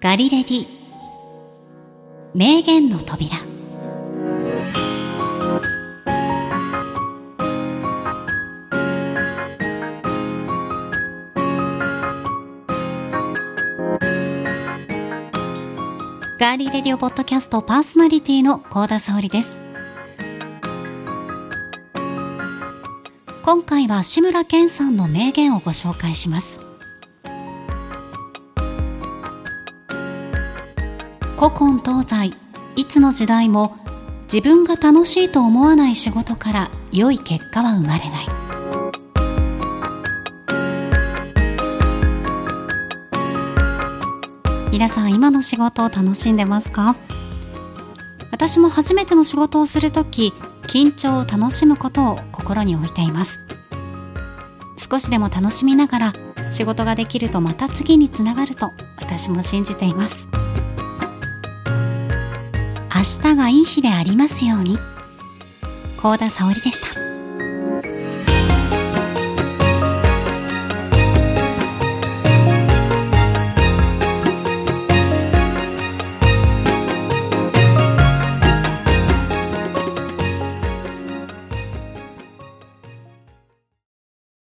ガリレディ。名言の扉。ガーリーレディオポッドキャストパーソナリティの高田沙織です。今回は志村けんさんの名言をご紹介します。古今東西いつの時代も自分が楽しいと思わない仕事から良い結果は生まれない。皆さん今の仕事を楽しんでますか？私も初めての仕事をするとき緊張を楽しむことを心に置いています。少しでも楽しみながら仕事ができるとまた次につながると私も信じています。明日がいい日でありますように。高田沙織でした。